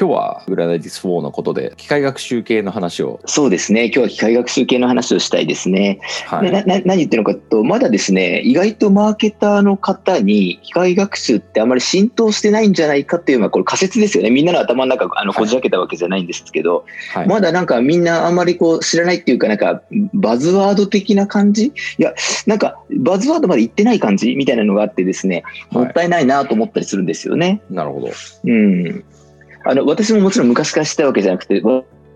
今日はグラナディス4のことで機械学習系の話を。そうですね。今日は機械学習系の話をしたいですね、はい、なな何言ってるのかとまだですね意外とマーケターの方に機械学習ってあまり浸透してないんじゃないかっていうのはこれ仮説ですよね。みんなの頭の中あのこじ開けたわけじゃないんですけど、はい、まだなんかみんなあんまりこう知らないっていうかなんかバズワード的な感じ？いやなんかバズワードまで言ってない感じ？みたいなのがあってですねもったいないなと思ったりするんですよね。なるほど、うんあの私ももちろん昔から知ったわけじゃなくて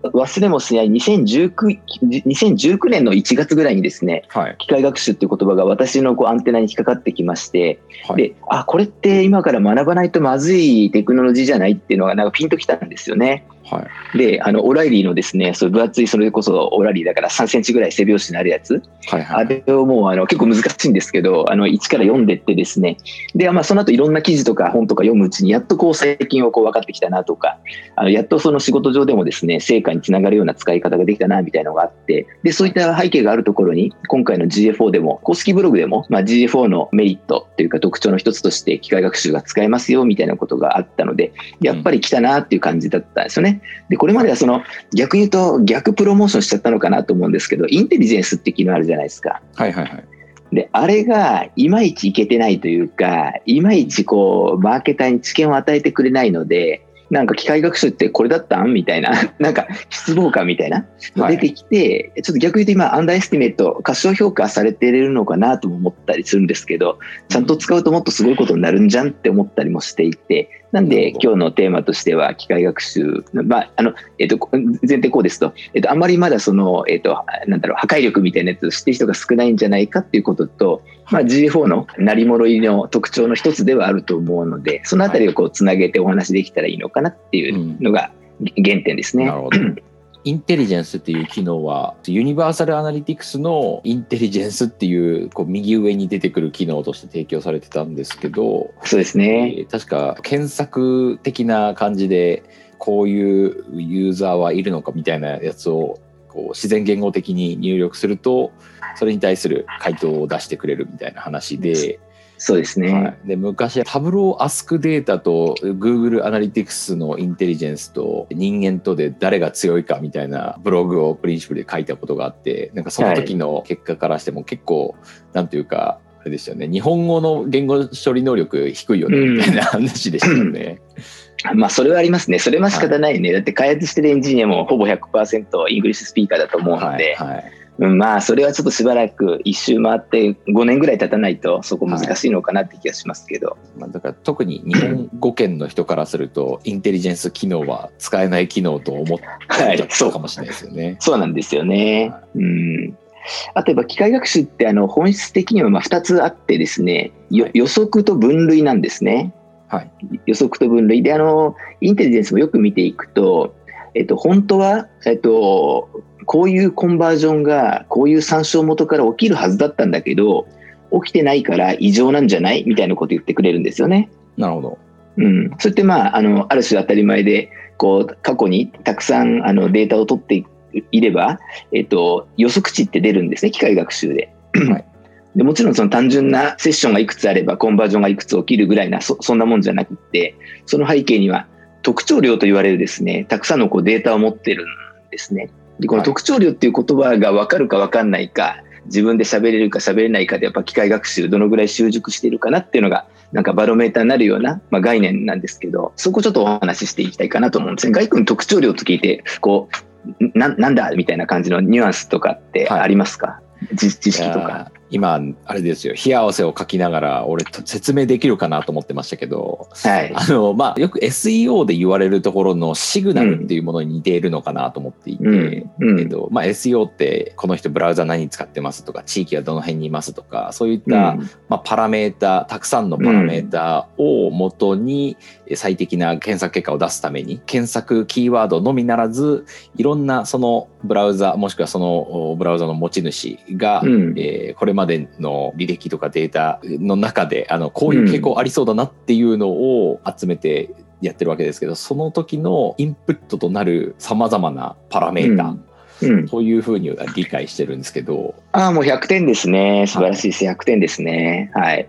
忘れもしない 2019, 2019年の1月ぐらいにですね、はい、機械学習っていう言葉が私のこうアンテナに引っかかってきまして、はい、であこれって今から学ばないとまずいテクノロジーじゃないっていうのがなんかピンときたんですよね。はい、であのオライリーのですねそ分厚いそれこそオラリーだから3センチぐらい背拍子になるやつ、はいはい、あれをもうあの結構難しいんですけどあの一から読んでってですね。で、まあ、その後いろんな記事とか本とか読むうちにやっとこう最近をこう分かってきたなとかあのやっとその仕事上でもですね成果につながるような使い方ができたなみたいなのがあって。でそういった背景があるところに今回の GFO でも公式ブログでも、まあ、GFO のメリットというか特徴の一つとして機械学習が使えますよみたいなことがあったのでやっぱり来たなっていう感じだったんですよね。でこれまでその逆に言うと逆プロモーションしちゃったのかなと思うんですけどインテリジェンスって機能あるじゃないですか。はいはいはい。で、あれがいまいちいけてないというか、いまいちこう、マーケターに知見を与えてくれないので、なんか機械学習ってこれだったん？みたいな、なんか失望感みたいな、出てきて、ちょっと逆に言うと今、アンダーエスティメット、過小評価されてるのかなとも思ったりするんですけど、ちゃんと使うともっとすごいことになるんじゃんって思ったりもしていて、なんで今日のテーマとしては機械学習、まああのえっと、前提こうですと、えっと、あんまりまだその、えっと、なんだろう破壊力みたいなやつを知ってる人が少ないんじゃないかっていうことと、まあ、G4 の成り物入りの特徴の一つではあると思うのでそのあたりをこうつなげてお話できたらいいのかなっていうのが原点ですね。なるほど インテリジェンスっていう機能はユニバーサルアナリティクスのインテリジェンスっていうこう右上に出てくる機能として提供されてたんですけどそうですね、えー、確か検索的な感じでこういうユーザーはいるのかみたいなやつをこう自然言語的に入力するとそれに対する回答を出してくれるみたいな話で。そうですね、はい、で昔タブローアスクデータと Google アナリティクスのインテリジェンスと人間とで誰が強いかみたいなブログをプリンシプルで書いたことがあってなんかその時の結果からしても結構、はい、なんていうかあれですよね。日本語の言語処理能力低いよねみたいな話でしたよね。うん、まあそれはありますね。それは仕方ないね。はい、だって開発してるエンジニアもほぼ100% English speaker だと思うので、はいはいまあそれはちょっとしばらく一周回って5年ぐらい経たないとそこ難しいのかなって気がしますけど、はい、まあ、だから特に日本語圏の人からするとインテリジェンス機能は使えない機能と思ってたかもしれないですよね。はい、そうなんですよね、はい、うん。あとやっぱ機械学習ってあの本質的にはまあ2つあってですね、予測と分類なんですね。はい、予測と分類。であのインテリジェンスもよく見ていくと、えっと、本当は、えっと、こういうコンバージョンがこういう参照元から起きるはずだったんだけど起きてないから異常なんじゃないみたいなこと言ってくれるんですよね。なるほど。うん、それってまああのある種当たり前でこう過去にたくさんあのデータを取っていれば、えっと、予測値って出るんですね機械学習で。はい、でもちろんその単純なセッションがいくつあればコンバージョンがいくつ起きるぐらいなそそんなもんじゃなくてその背景には特徴量と言われるですねたくさんのこうデータを持ってるんですね。でこの特徴量っていう言葉が分かるか分かんないか自分で喋れるか喋れないかでやっぱ機械学習どのぐらい習熟しているかなっていうのがなんかバロメーターになるような、まあ、概念なんですけどそこちょっとお話ししていきたいかなと思うんですね。外君特徴量と聞いてこうななんだみたいな感じのニュアンスとかってありますか、はい、知識とか。今あれですよ冷や汗をかきながら俺説明できるかなと思ってましたけど、はい、あのまあよく SEO で言われるところのシグナルっていうものに似ているのかなと思っていて、うん。えっとまあ、SEO ってこの人ブラウザ何使ってますとか地域はどの辺にいますとかそういった、うん、まあ、パラメータたくさんのパラメータをもとに最適な検索結果を出すために検索キーワードのみならずいろんなそのブラウザもしくはそのブラウザの持ち主が、うん、えー、これまでの履歴とかデータの中であのこういう傾向ありそうだなっていうのを集めてやってるわけですけどその時のインプットとなるさまざまなパラメータ、うんうん、そういうふうに理解してるんですけど。ああ、もう100点ですね。素晴らしいです。はい、100点ですね。はい。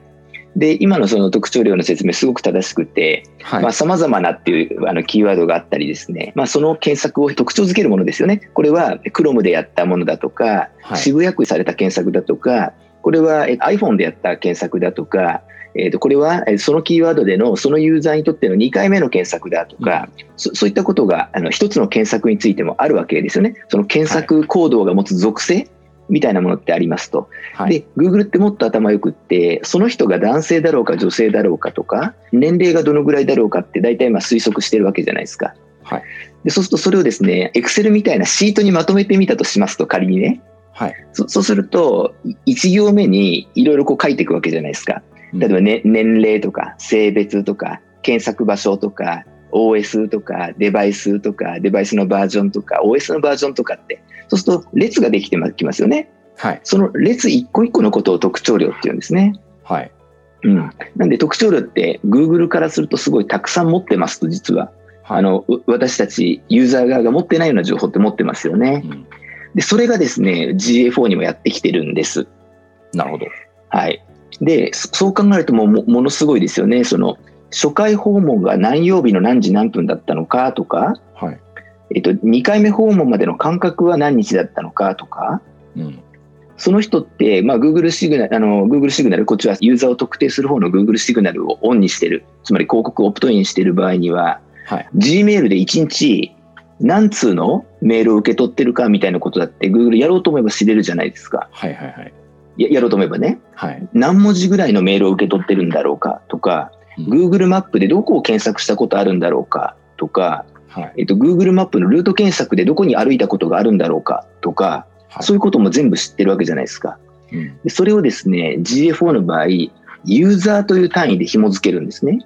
で、今のその特徴量の説明すごく正しくて、はい、まあ様々なっていうあのキーワードがあったりですね、まあその検索を特徴づけるものですよね。これは Chrome でやったものだとか、はい、渋谷区された検索だとか、これは iPhone でやった検索だとか、えー、とこれはそのキーワードでのそのユーザーにとっての2回目の検索だとか、うん、そそういったことがあの一つの検索についてもあるわけですよね。その検索行動が持つ属性、みたいなものってありますと。はい、で、Google ってもっと頭よくって、その人が男性だろうか女性だろうかとか、年齢がどのぐらいだろうかって大体まあ推測してるわけじゃないですか。はい、でそうするとそれをですね、Excel みたいなシートにまとめてみたとしますと、仮にね。はい、そそうすると、1行目にいろいろこう書いていくわけじゃないですか。例えば、ね、年齢とか性別とか検索場所とか OS とかデバイスとかデバイスのバージョンとか OS のバージョンとかってそうすると列ができてきますよね。はい。その列一個一個のことを特徴量って言うんですね。はい。うん。なんで特徴量って Google からするとすごいたくさん持ってますと実は。はい、あの、私たちユーザー側が持ってないような情報って持ってますよね。うん、で、それがですね、GA4 にもやってきてるんです。なるほど。はい。で、そう考えるとももものすごいですよね。その、初回訪問が何曜日の何時何分だったのかとか、はい、えっと、2回目訪問までの間隔は何日だったのかとか、うん、その人って、まあ、Google シグナル、あの、Google シグナル、こっちはユーザーを特定する方の Google シグナルをオンにしてる、つまり広告をオプトインしている場合には、はい、Gmail で1日何通のメールを受け取ってるかみたいなことだって Google やろうと思えば知れるじゃないですか。はいはいはい。ややろうと思えばね、はい、何文字ぐらいのメールを受け取ってるんだろうかとか、うん、Google マップでどこを検索したことあるんだろうかとか、はい、えっと、Google マップのルート検索でどこに歩いたことがあるんだろうかとか、はい、そういうことも全部知ってるわけじゃないですか。うん、でそれをですね、GA4 の場合、ユーザーという単位で紐付けるんですね。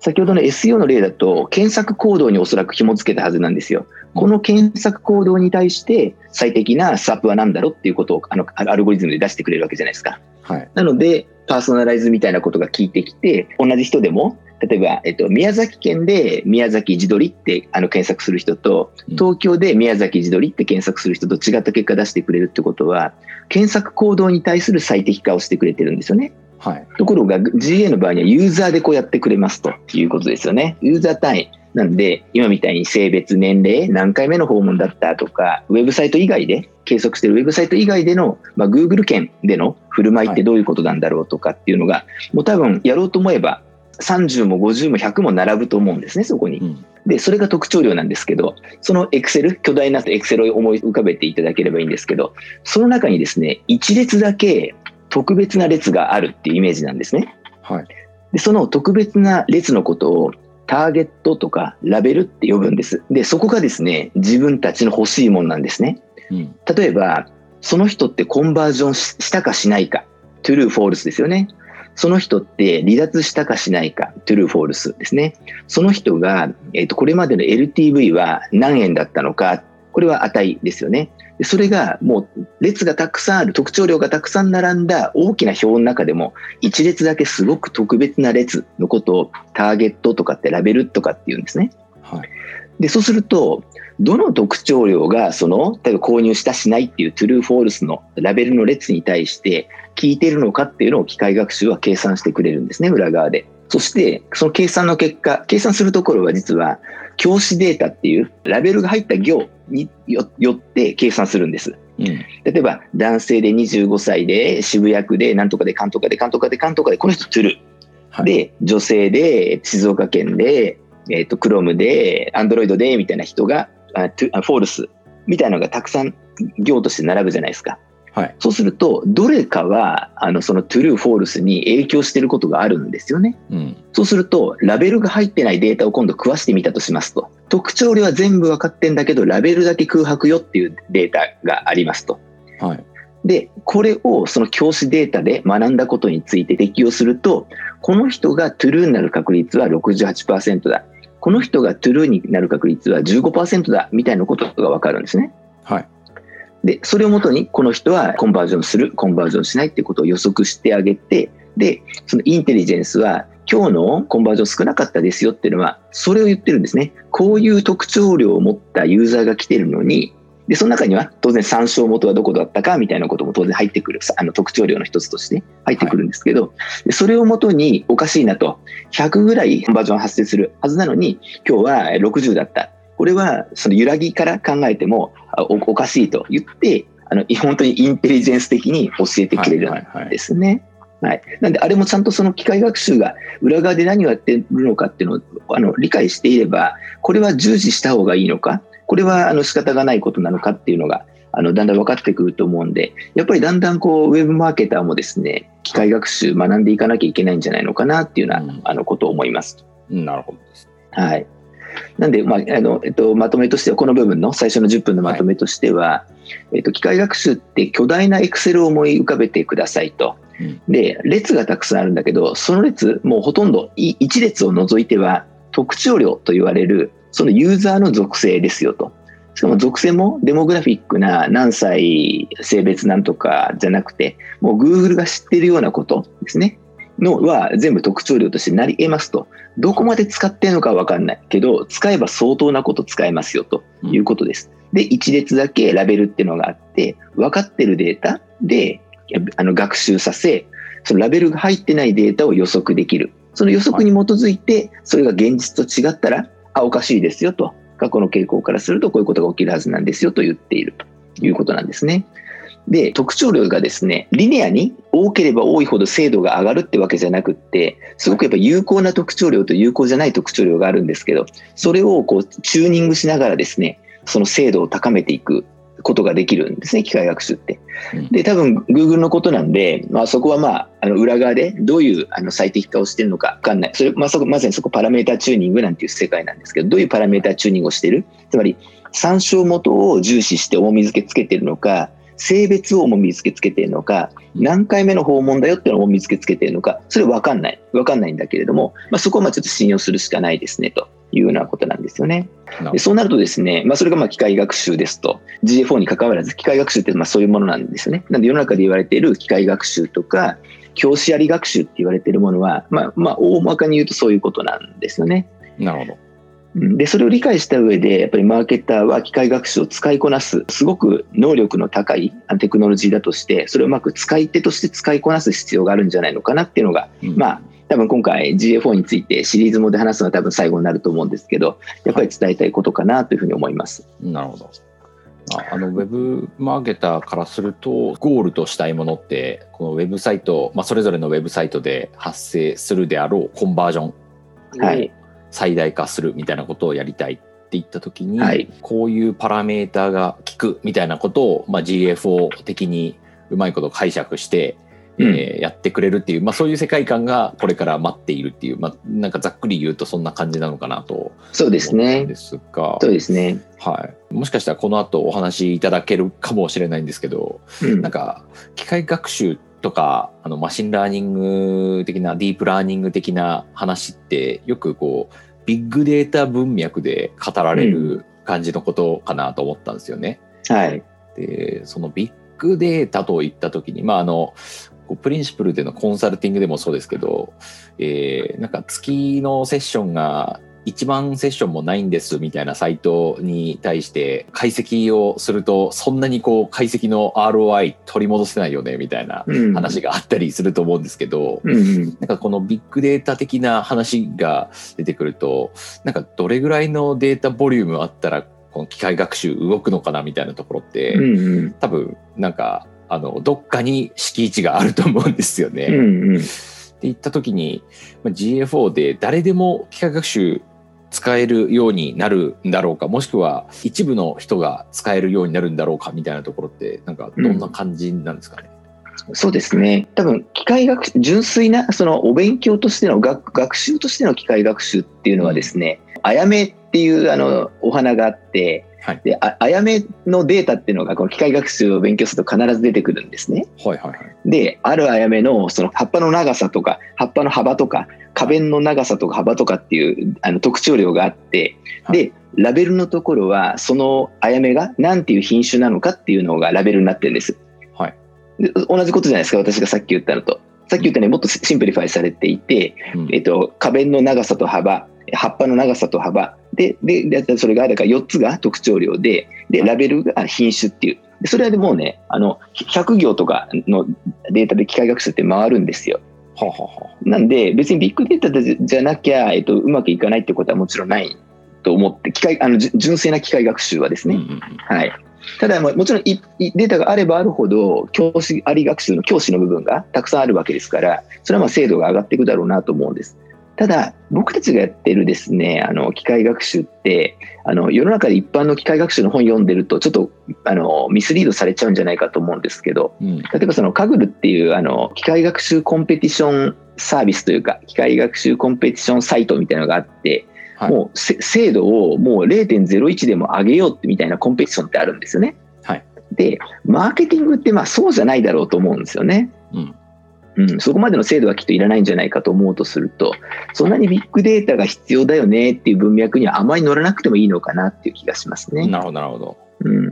先ほどの SEO の例だと、検索行動におそらく紐付けたはずなんですよ。この検索行動に対して最適なスワップは何だろうっていうことをあのアルゴリズムで出してくれるわけじゃないですか。はい、なので、パーソナライズみたいなことが聞いてきて、同じ人でも例えば、えっと、宮崎県で宮崎地鶏ってあの検索する人と、東京で宮崎地鶏って検索する人と違った結果出してくれるってことは、検索行動に対する最適化をしてくれてるんですよね。はい、ところが GA の場合にはユーザーでこうやってくれますということですよね。ユーザー単位。なんで、今みたいに性別、年齢、何回目の訪問だったとか、ウェブサイト以外で、計測してるウェブサイト以外での、まあ、Google 圏での振る舞いってどういうことなんだろうとかっていうのが、もう多分やろうと思えば、30も50も100も並ぶと思うんですね、そこに。うん、で、それが特徴量なんですけど、その Excel、巨大な Excel を思い浮かべていただければいいんですけど、その中にですね、一列だけ特別な列があるっていうイメージなんですね。はい。で、その特別な列のことをターゲットとかラベルって呼ぶんです。で、そこがですね、自分たちの欲しいものなんですね。うん、例えば、その人ってコンバージョンしたかしないか、 true、false ですよね。その人って離脱したかしないか、 true false ですね。その人が、えっ、ー、と、これまでの LTV は何円だったのか、これは値ですよね。それがもう列がたくさんある、特徴量がたくさん並んだ大きな表の中でも、一列だけすごく特別な列のことをターゲットとかってラベルとかって言うんですね。はい。で、そうすると、どの特徴量がその、例えば購入したしないっていう true false のラベルの列に対して効いているのかっていうのを機械学習は計算してくれるんですね、裏側で。そして、その計算の結果、計算するところは実は、教師データっていうラベルが入った行によって計算するんです。うん、例えば、男性で25歳で渋谷区で、なんとかで、かんとかで、かんとかで、かんとかで、この人 true。はい、で、女性で、静岡県で、えっ、ー、と、クロームで、アンドロイドで、みたいな人が、あ false みたいなのがたくさん行として並ぶじゃないですか。はい、そうすると、どれかは、あの、その true、false に影響していることがあるんですよね。うん、そうすると、ラベルが入ってないデータを今度食わしてみたとしますと。特徴量は全部分かってんだけど、ラベルだけ空白よっていうデータがありますと。はい。で、これをその教師データで学んだことについて適用すると、この人がトゥルーになる確率は68%だ。この人がトゥルーになる確率は15%だみたいなことが分かるんですね。はい。で、それをもとに、この人はコンバージョンする、コンバージョンしないっていうことを予測してあげて、で、そのインテリジェンスは、今日のコンバージョン少なかったですよっていうのは、それを言ってるんですね。こういう特徴量を持ったユーザーが来てるのに、で、その中には当然参照元はどこだったかみたいなことも当然入ってくる、あの特徴量の一つとして入ってくるんですけど、はい、それをもとにおかしいなと、100ぐらいコンバージョン発生するはずなのに、今日は60だった。これはその揺らぎから考えてもおかしいと言って、あの 本当にインテリジェンス的に教えてくれるんですね。はいはいはいはい。なんで、あれもちゃんとその機械学習が裏側で何をやってるのかっていうのをあの理解していれば、これは従事した方がいいのか、これはあの仕方がないことなのかっていうのが、あのだんだん分かってくると思うんで、やっぱりだんだんこうウェブマーケターもですね、機械学習学んでいかなきゃいけないんじゃないのかなっていうような、あのことを思います。なるほどです。はい。なんで、まああのえっと、まとめとしては、この部分の最初の10分のまとめとしては、はい、えっと、機械学習って巨大なエクセルを思い浮かべてくださいと。で、列がたくさんあるんだけど、その列、もうほとんど1列を除いては、特徴量と言われる、そのユーザーの属性ですよと。しかも属性もデモグラフィックな何歳、性別なんとかじゃなくて、もう Google が知っているようなことですね。のは全部特徴量としてなり得ますと。どこまで使ってるのかわかんないけど、使えば相当なこと使えますよということです。で、一列だけラベルっていうのがあって、分かってるデータであの学習させ、そのラベルが入ってないデータを予測できる。その予測に基づいて、それが現実と違ったら、あ、おかしいですよと。過去の傾向からするとこういうことが起きるはずなんですよと言っているということなんですね。で、特徴量がですね、リニアに多ければ多いほど精度が上がるってわけじゃなくって、すごくやっぱ有効な特徴量と有効じゃない特徴量があるんですけど、それをこうチューニングしながらですね、その精度を高めていくことができるんですね、機械学習って。で、多分 Google のことなんで、まあ、そこはまあ、あの裏側でどういうあの最適化をしてるのかわかんない。それ、まあ、そこ、まさにそこパラメータチューニングなんていう世界なんですけど、どういうパラメータチューニングをしてる？つまり、参照元を重視して重み付けつけてるのか、性別を重み付けつけてるのか、何回目の訪問だよっていうのを重み付けつけてるのか、それわかんない。わかんないんだけれども、まあ、そこはまあちょっと信用するしかないですね、というようなことなんですよね。でそうなるとですね、まあ、それがまあ機械学習ですと、GA4 に関わらず機械学習ってまあそういうものなんですよね。なんで世の中で言われている機械学習とか、教師あり学習って言われているものは、まあ、まあ、大まかに言うとそういうことなんですよね。なるほど。で、それを理解した上で、やっぱりマーケッターは機械学習を使いこなす、すごく能力の高いテクノロジーだとして、それをうまく使い手として使いこなす必要があるんじゃないのかなっていうのが、うん、まあ、多分今回 GA4 についてシリーズもで話すのは多分最後になると思うんですけど、やっぱり伝えたいことかなというふうに思います。なるほど。あのウェブマーケターからするとゴールとしたいものってこのウェブサイト、まあ、それぞれのウェブサイトで発生するであろうコンバージョン。を最大化するみたいなことをやりたいって言った時に、はい、こういうパラメーターが効くみたいなことを、まあ、GFO 的にうまいこと解釈してえー、やってくれるっていう、まあ、そういう世界観がこれから待っているっていう、まあ、なんかざっくり言うとそんな感じなのかなとそうですね。ですがそうですね、はい、もしかしたらこの後お話いただけるかもしれないんですけど、うん、なんか機械学習とかあの machine learning 的なディープラーニング的な話ってよくこうビッグデータ文脈で語られる感じのことかなと思ったんですよね。うん、はい、でそのビッグデータといった時に、まあ、あのこうプリンシプルでのコンサルティングでもそうですけど、えー、なんか月のセッションが1万セッションもないんですみたいなサイトに対して解析をするとそんなにこう解析の ROI 取り戻せないよねみたいな話があったりすると思うんですけど、うん、なんかこのビッグデータ的な話が出てくるとなんかどれぐらいのデータボリュームあったらこの機械学習動くのかなみたいなところって、うん、多分なんかあのどっかに敷地があると思うんですよね。うんうん、って言った時に、まあ、GFO で誰でも機械学習使えるようになるんだろうか？もしくは一部の人が使えるようになるんだろうかみたいなところってなんかどんな感じなんですかね、うん、そうですね。多分機械学習純粋なそのお勉強としての学学習としての機械学習っていうのはですね、うん、あやめっていうあのお花があってはい、でああやめのデータっていうのがこの機械学習を勉強すると必ず出てくるんですね。はいはいはい、であるあやめのその葉っぱの長さとか葉っぱの幅とか花弁の長さとか幅とかっていうあの特徴量があって、はい、でラベルのところはそのあやめが何ていう品種なのかっていうのがラベルになってるんです。はい、で同じことじゃないですか私がさっき言ったのと。さっき言ったようにもっと simplify されていて、うん、えっと、花弁の長さと幅葉っぱの長さと幅で、で、でそれが、だから4つが特徴量で、で、ラベルが品種っていう。それはでもうね、あの、100行とかのデータで機械学習って回るんですよ。はははなんで、別にビッグデータじゃなきゃ、えっと、うまくいかないってことはもちろんないと思って、機械、あの、純粋な機械学習はですね。うんうん、はい。ただもちろんデータがあればあるほど教師あり学習の教師の部分がたくさんあるわけですからそれはまあ精度が上がっていくだろうなと思うんです。ただ僕たちがやってるですねあの機械学習ってあの世の中で一般の機械学習の本読んでるとちょっとあのミスリードされちゃうんじゃないかと思うんですけど、うん、例えばそのカグルっていうあの機械学習コンペティションサービスというか機械学習コンペティションサイトみたいなのがあってはい、もう精度をもう0.01でも上げようってみたいなコンペティションってあるんですよね。はい、で、マーケティングってまあそうじゃないだろうと思うんですよね。うんうん、そこまでの精度はきっといらないんじゃないかと思うとすると、そんなにビッグデータが必要だよねっていう文脈にはあまり乗らなくてもいいのかなっていう気がしますね。なるほど、なるほど。うん、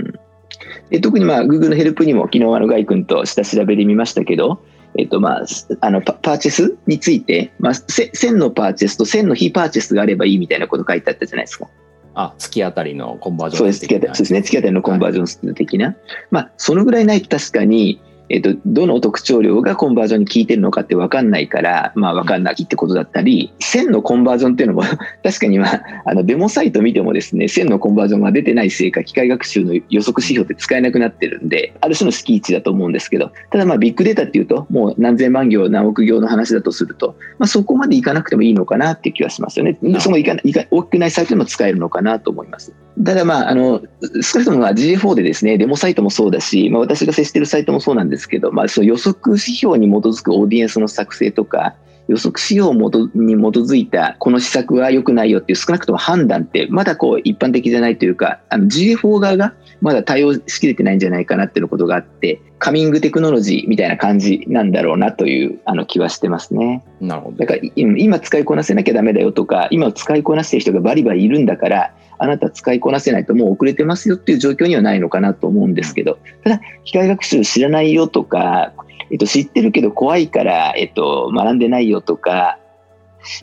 で特にまあ Google のヘルプにも昨日あのガイ君と下調べで見ましたけど、えっとまあ、あのパーチェスについて、まあ、1000のパーチェスと1000の非パーチェスがあればいいみたいなこと書いてあったじゃないですか。あ、月当たりのコンバージョンそうです、月当たり、そうですね、月当たりのコンバージョン数的な。はい、まあ、そのぐらいないと確かに、えっと、どの特徴量がコンバージョンに効いてるのかって分かんないから、まあ、分かんないってことだったり、1000のコンバージョンっていうのも 確かに、まあ、あのデモサイト見てもですね、1000のコンバージョンが出てないせいか、機械学習の予測指標って使えなくなってるんで、ある種の敷地だと思うんですけど、ただまあ、ビッグデータっていうと、もう何千万行、何億行の話だとすると、まあ、そこまでいかなくてもいいのかなっていう気はしますよね。そのいかいか大きくないサイトでも使えるのかなと思います。ただまあ、あの、少なくとも GA4 でですね、デモサイトもそうだし、まあ、私が接しているサイトもそうなんですけど、まあ、その予測指標に基づくオーディエンスの作成とか、予測指標に基づいたこの施策は良くないよっていう少なくとも判断ってまだこう一般的じゃないというかあの GFO 側がまだ対応しきれてないんじゃないかなっていうことがあってカミングテクノロジーみたいな感じなんだろうなというあの気はしてますね。なるほどだから今使いこなせなきゃダメだよとか今使いこなしてる人がバリバリいるんだからあなた使いこなせないともう遅れてますよっていう状況にはないのかなと思うんですけどただ機械学習知らないよとかえっと、知ってるけど怖いから、えっと、学んでないよとか、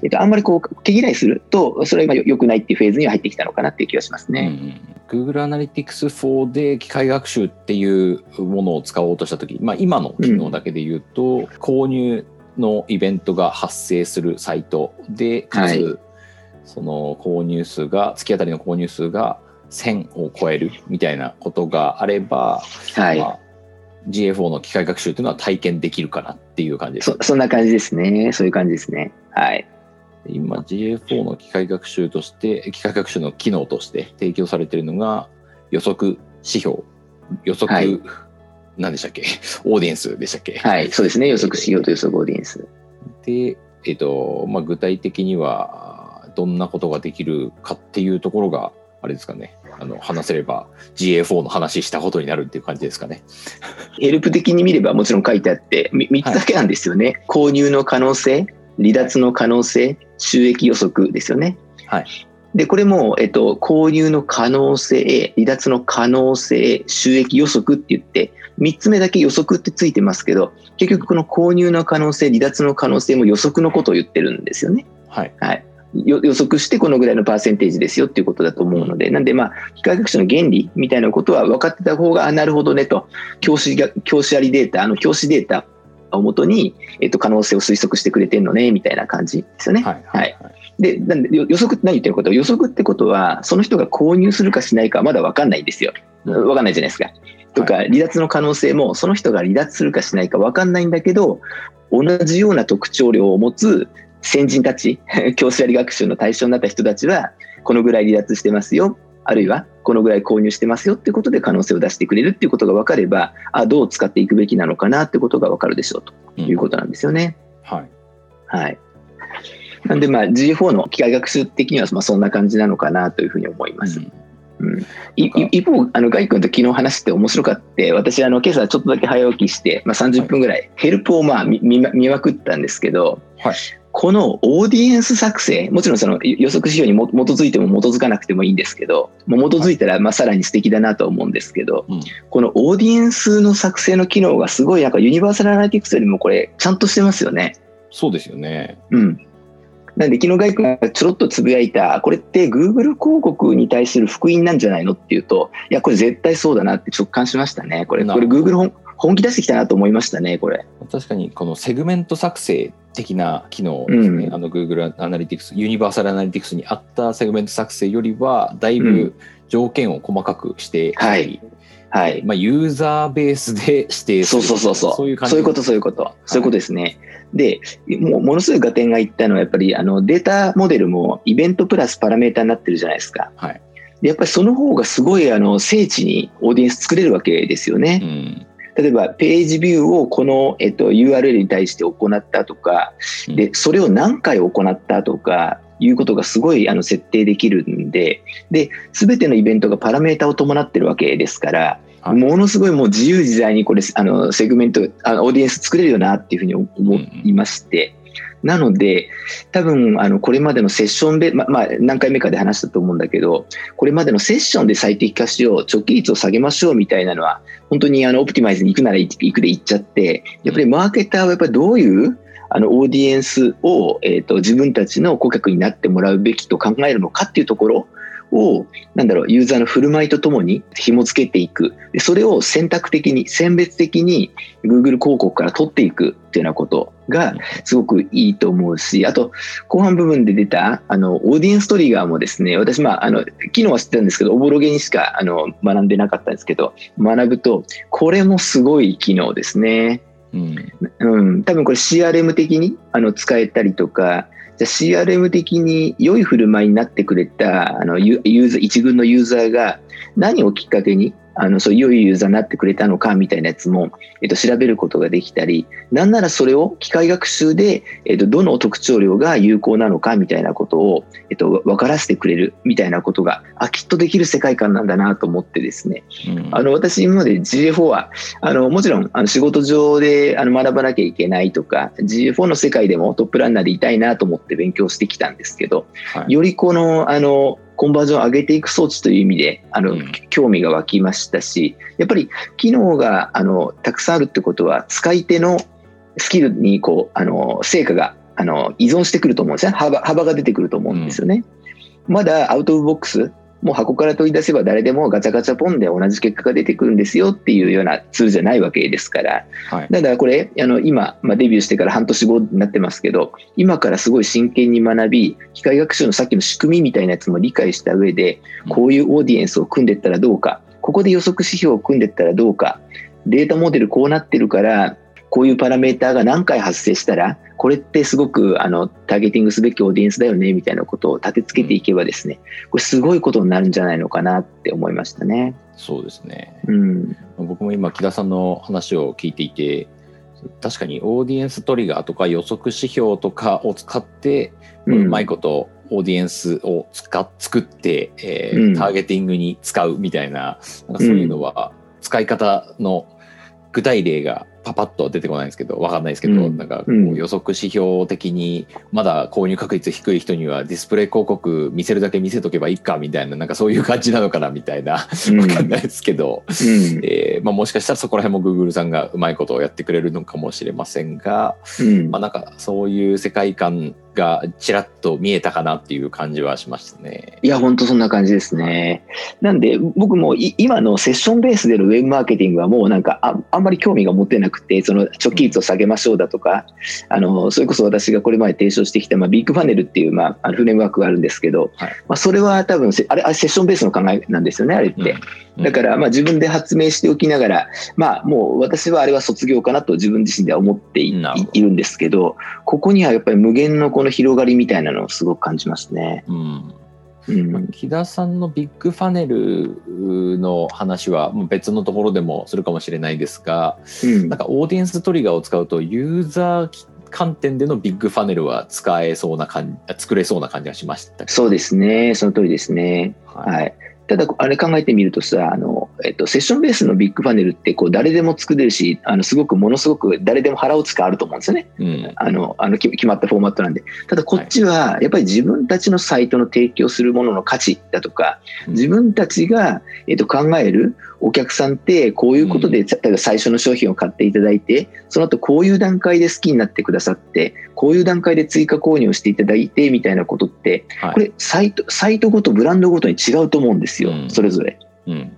えっと、あんまりこう毛嫌いするとそれが良くないっていうフェーズには入ってきたのかなっていう気がしますね。うん、Google Analytics 4で機械学習っていうものを使おうとした時、まあ、今の機能だけで言うと、うん、購入のイベントが発生するサイトでかつ、はい、その購入数が月当たりの購入数が1000を超えるみたいなことがあれば、はい、まあ GFO の機械学習というのは体験できるかなっていう感じです、ね、そそんな感じですね。そういう感じですね。はい。今 GFO の機械学習として機械学習の機能として提供されているのが予測指標。予測、はい、何でしたっけ？オーディエンスでしたっけ？はいそうですね。予測指標と予測オーディエンス。で、えっとまあ、具体的にはどんなことができるかっていうところがあれですかねあの話せれば GA4 の話したことになるっていう感じですかね。ヘルプ的に見ればもちろん書いてあって3つだけなんですよね、はい、購入の可能性離脱の可能性収益予測ですよね。はい、でこれも、えっと、購入の可能性離脱の可能性収益予測って言って3つ目だけ予測ってついてますけど結局この購入の可能性離脱の可能性も予測のことを言ってるんですよね。はい、はい予測してこのぐらいのパーセンテージですよっていうことだと思うので、なんでまあ、機械学習の原理みたいなことは分かってた方が、なるほどねと、教師が、教師ありデータ、あの教師データをもとに、えっと、可能性を推測してくれてるのね、みたいな感じですよね。はい。はい、で、なんで予測って何言ってること予測ってことは、その人が購入するかしないかまだ分かんないんですよ。分かんないじゃないですか。とか、離脱の可能性も、その人が離脱するかしないか分かんないんだけど、同じような特徴量を持つ先人たち、教師あり学習の対象になった人たちは、このぐらい離脱してますよ、あるいはこのぐらい購入してますよっていうことで可能性を出してくれるっていうことが分かれば、あどう使っていくべきなのかなってことが分かるでしょうということなんですよね。うん、はい。はい。なんで、まあ、G4 の機械学習的にはまあそんな感じなのかなというふうに思います。うんうん、一方、あの、ガイ君と昨日話して面白かって、私、あの、今朝ちょっとだけ早起きして、まあ、30分ぐらい、ヘルプをまあ見見まくったんですけど、はい、このオーディエンス作成、もちろんその予測指標にも基づいても基づかなくてもいいんですけど、もう基づいたらまあさらに素敵だなと思うんですけど、このオーディエンスの作成の機能がすごいなんかユニバーサルアナリティクスよりもこれちゃんとしてますよね。そうですよね。うん。なんで昨日ガイ君がちょろっとつぶやいた、これって Google 広告に対する福音なんじゃないのっていうと、いや、これ絶対そうだなって直感しましたね。これ、これ Google 本本気出してきたなと思いましたね、これ。確かに、このセグメント作成的な機能ですね、うん、あの Google アナリティクス、ユニバーサルアナリティクスにあったセグメント作成よりは、だいぶ条件を細かくしてはい、はい。まあ、ユーザーベースで 指定する。そうそうそうそう。いう感じ。そういうことそういうこと、はい、そういうことですね。でもうものすごい合点がいったのはやっぱりあのデータモデルもイベントプラスパラメータになってるじゃないですか、はい、やっぱりその方がすごいあの精緻にオーディエンス作れるわけですよね、うん例えばページビューをこの、えっと、URL に対して行ったとか、でそれを何回行ったとかいうことがすごいあの設定できるんでで全てのイベントがパラメータを伴ってるわけですから、はい、ものすごいもう自由自在にこれあのセグメントあのオーディエンス作れるよなっていうふうに思いまして。なので、多分、あの、これまでのセッションで、ま、まあ、何回目かで話したと思うんだけど、これまでのセッションで最適化しよう、直帰率を下げましょうみたいなのは、本当にあの、オプティマイズに行くなら行くで行っちゃって、やっぱりマーケターはやっぱりどういうあのオーディエンスを、えーと、自分たちの顧客になってもらうべきと考えるのかっていうところを、なんだろう、ユーザーの振る舞いとともに紐付けていく。でそれを選択的に、選別的に Google 広告から取っていくっていうようなことがすごくいいと思うし、あと、後半部分で出た、あの、オーディエンストリガーもですね、私、まあ、あの、機能は知ってたんですけど、おぼろげにしか、あの、学んでなかったんですけど、学ぶと、これもすごい機能ですね。うん、うん、多分これ CRM 的にあの使えたりとか、じゃ CRM 的に良い振る舞いになってくれたあのユーザー一軍のユーザーが何をきっかけにあのそう良いユーザーになってくれたのかみたいなやつも、えっと、調べることができたりなんならそれを機械学習で、えっと、どの特徴量が有効なのかみたいなことを、えっと、分からせてくれるみたいなことがあきっとできる世界観なんだなと思ってですね、うん、あの私今まで GA4 はあのもちろんあの仕事上であの学ばなきゃいけないとか GA4 の世界でもトップランナーでいたいなと思って勉強してきたんですけど、はい、よりこのあのコンバージョンを上げていく装置という意味で、あの、うん、興味が湧きましたし、やっぱり機能が、あの、たくさんあるってことは、使い手のスキルに、こう、あの、成果が、あの、依存してくると思うんですね。幅、幅が出てくると思うんですよね。うん、まだアウト・オブ・ボックス、もう箱から取り出せば誰でもガチャガチャポンで同じ結果が出てくるんですよっていうようなツールじゃないわけですから、はい、だからこれあの今、まあ、デビューしてから半年後になってますけど今からすごい真剣に学び機械学習のさっきの仕組みみたいなやつも理解した上でこういうオーディエンスを組んでいったらどうかここで予測指標を組んでいったらどうかデータモデルこうなってるからこういうパラメーターが何回発生したらこれってすごくあのターゲティングすべきオーディエンスだよねみたいなことを立て付けていけばですね、これすごいことになるんじゃないのかなって思いましたね。そうですね、うん、僕も今木田さんの話を聞いていて確かにオーディエンストリガーとか予測指標とかを使って、うまいことオーディエンスを使っ作って、えー、ターゲティングに使うみたいななんかそういうのは使い方の具体例がパパッと出てこないんですけど分かんないですけど、うん、なんかこう予測指標的にまだ購入確率低い人にはディスプレイ広告見せるだけ見せとけばいいかみたいななんかそういう感じなのかなみたいな分かんないですけど、うん、えー、まあ、もしかしたらそこら辺も Google さんがうまいことをやってくれるのかもしれませんが、うん、まあ、なんかそういう世界観がちらっと見えたかなっていう感じはしましたね。いや、本当そんな感じですね。なんで、僕も今のセッションベースでのウェブマーケティングはもうなんかああんまり興味が持てなくて、その直帰率を下げましょうだとか、うん、あの、それこそ私がこれまで提唱してきた、まあ、ビッグファネルっていう、まあ、フレームワークがあるんですけど、はい、まあ、それは多分あれ、あれセッションベースの考えなんですよね、あれって。うん、だから、まあ、自分で発明しておきながら、まあ、もう私はあれは卒業かなと自分自身では思っているんですけど、ここにはやっぱり無限のこの広がりみたいなのをすごく感じますね。うん。うん、木田さんのビッグファネルの話は別のところでもするかもしれないですが、うん、なんかオーディエンストリガーを使うとユーザー観点でのビッグファネルは使えそうな感じ作れそうな感じがしましたそうですね。その通りですね、はい、はい、ただあれ考えてみるとさあのえっと、セッションベースのビッグパネルってこう誰でも作れるしあのすごくものすごく誰でも腹を使うと思うんですよね、うん、あのあの決まったフォーマットなんで。ただこっちはやっぱり自分たちのサイトの提供するものの価値だとか自分たちが、えっと、考えるお客さんってこういうことで、例えば最初の商品を買っていただいてその後こういう段階で好きになってくださってこういう段階で追加購入をしていただいてみたいなことって、これサイトサイトごとブランドごとに違うと思うんですよ、それぞれ。うん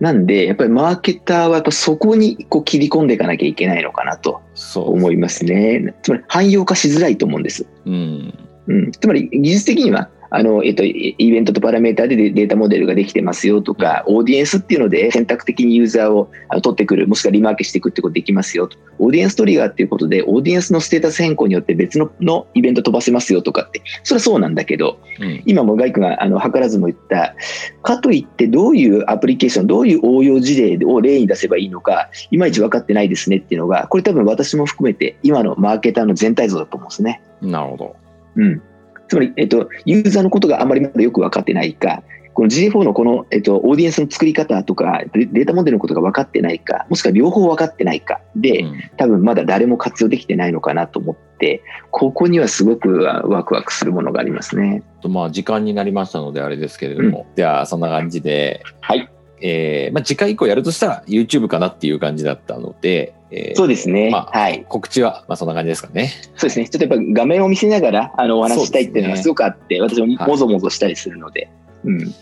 なんで、やっぱりマーケターはやっぱそこにこう切り込んでいかなきゃいけないのかなと思いますね。すねつまり汎用化しづらいと思うんです。うん。うん、つまり技術的にはあの、えっと、イベントとパラメータでデータモデルができてますよとか、オーディエンスっていうので選択的にユーザーを取ってくる、もしくはリマーケしていくってことできますよと。オーディエンストリガーっていうことで、オーディエンスのステータス変更によって別ののイベント飛ばせますよとかって、それはそうなんだけど、うん、今もガイ君があの図らずも言った、かといってどういうアプリケーション、どういう応用事例を例に出せばいいのか、いまいち分かってないですねっていうのが、これ多分私も含めて今のマーケターの全体像だと思うんですね。なるほど。うん。つまり、えっと、ユーザーのことがあまりまだよく分かってないか、この GA4 のこの、えっと、オーディエンスの作り方とか、データモデルのことが分かってないか、もしくは両方分かってないかで、うん、多分まだ誰も活用できてないのかなと思って、ここにはすごくワクワクするものがありますね。まあ、時間になりましたので、あれですけれども、うん、では、そんな感じで、はい。えーまあ、次回以降やるとしたら YouTube かなっていう感じだったので、えー、そうですね。まあ、はい。告知は、まあ、そんな感じですかね。そうですね。ちょっとやっぱ画面を見せながら、あの、お話したいっていうのがすごくあって、ね、私ももぞもぞしたりするので、はい、うん。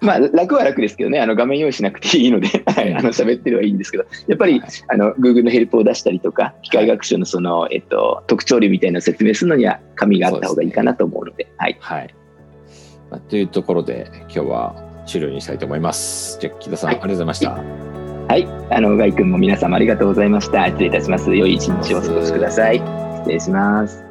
まあ、楽は楽ですけどね、あの画面用意しなくていいので、はい、あの喋ってればいいんですけど、やっぱり、はい、あの Google のヘルプを出したりとか、機械学習のその、えっと、特徴量みたいな説明するのには、紙があった方がいいかなと思うので、でね、はい。はい。まあ、というところで、今日は終了にしたいと思います。じゃあ、木田さん、はい、ありがとうございました。はい、あの、ガイ君も皆様ありがとうございました。失礼いたします。良い一日をお過ごしください。失礼します。